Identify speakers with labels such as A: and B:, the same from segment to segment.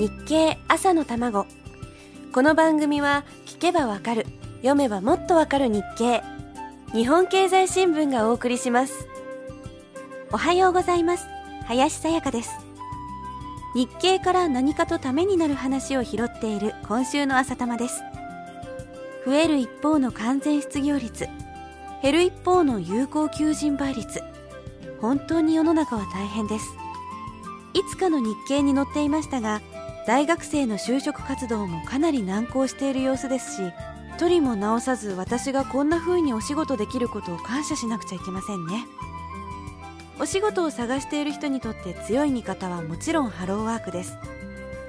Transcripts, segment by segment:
A: 日経朝の卵。この番組は聞けばわかる。読めばもっとわかる日経。日本経済新聞がお送りします。おはようございます。林さやかです。日経から何かとためになる話を拾っている今週の朝玉です。増える一方の完全失業率。減る一方の有効求人倍率。本当に世の中は大変です。いつかの日経に載っていましたが大学生の就職活動もかなり難航している様子ですし取りも直さず私がこんな風にお仕事できることを感謝しなくちゃいけませんね。お仕事を探している人にとって強い味方はもちろんハローワークです。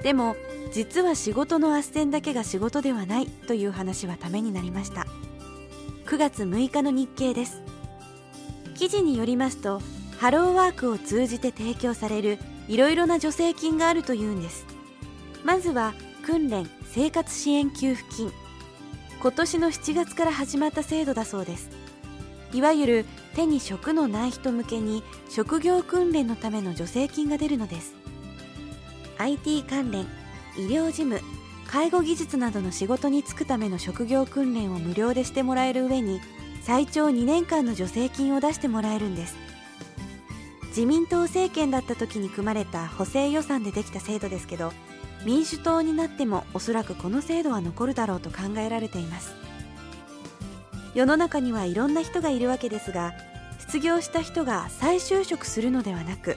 A: でも実は仕事の斡旋だけが仕事ではないという話はためになりました。9月6日の日経です。記事によりますとハローワークを通じて提供されるいろいろな助成金があるというんです。まずは訓練生活支援給付金。今年の7月から始まった制度だそうです。いわゆる手に職のない人向けに職業訓練のための助成金が出るのです。IT 関連医療事務介護技術などの仕事に就くための職業訓練を無料でしてもらえる上に最長2年間の助成金を出してもらえるんです。自民党政権だった時に組まれた補正予算でできた制度ですけど民主党になってもおそらくこの制度は残るだろうと考えられています。世の中にはいろんな人がいるわけですが失業した人が再就職するのではなく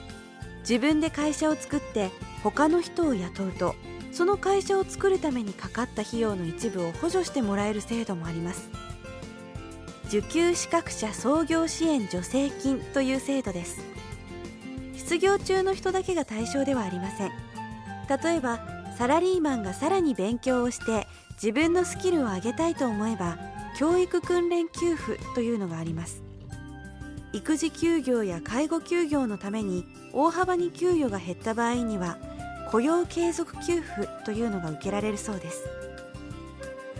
A: 自分で会社を作って他の人を雇うとその会社を作るためにかかった費用の一部を補助してもらえる制度もあります。受給資格者創業支援助成金という制度です。失業中の人だけが対象ではありません。例えばサラリーマンがさらに勉強をして自分のスキルを上げたいと思えば教育訓練給付というのがあります。育児休業や介護休業のために大幅に給与が減った場合には雇用継続給付というのが受けられるそうです。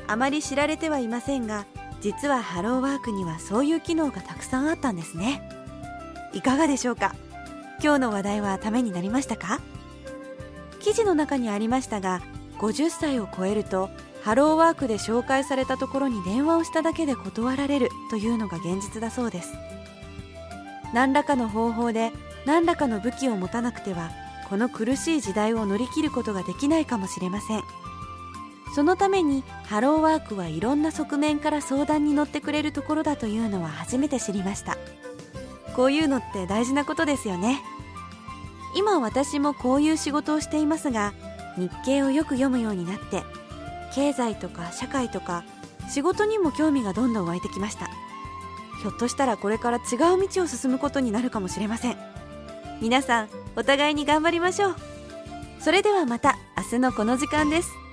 A: あまり知られてはいませんが実はハローワークにはそういう機能がたくさんあったんですね。いかがでしょうか？今日の話題はためになりましたか？記事の中にありましたが50歳を超えるとハローワークで紹介されたところに電話をしただけで断られるというのが現実だそうです。何らかの方法で何らかの武器を持たなくてはこの苦しい時代を乗り切ることができないかもしれません。そのためにハローワークはいろんな側面から相談に乗ってくれるところだというのは初めて知りました。こういうのって大事なことですよね。今私もこういう仕事をしていますが日経をよく読むようになって経済とか社会とか仕事にも興味がどんどん湧いてきました。ひょっとしたらこれから違う道を進むことになるかもしれません。皆さんお互いに頑張りましょう。それではまた明日のこの時間です。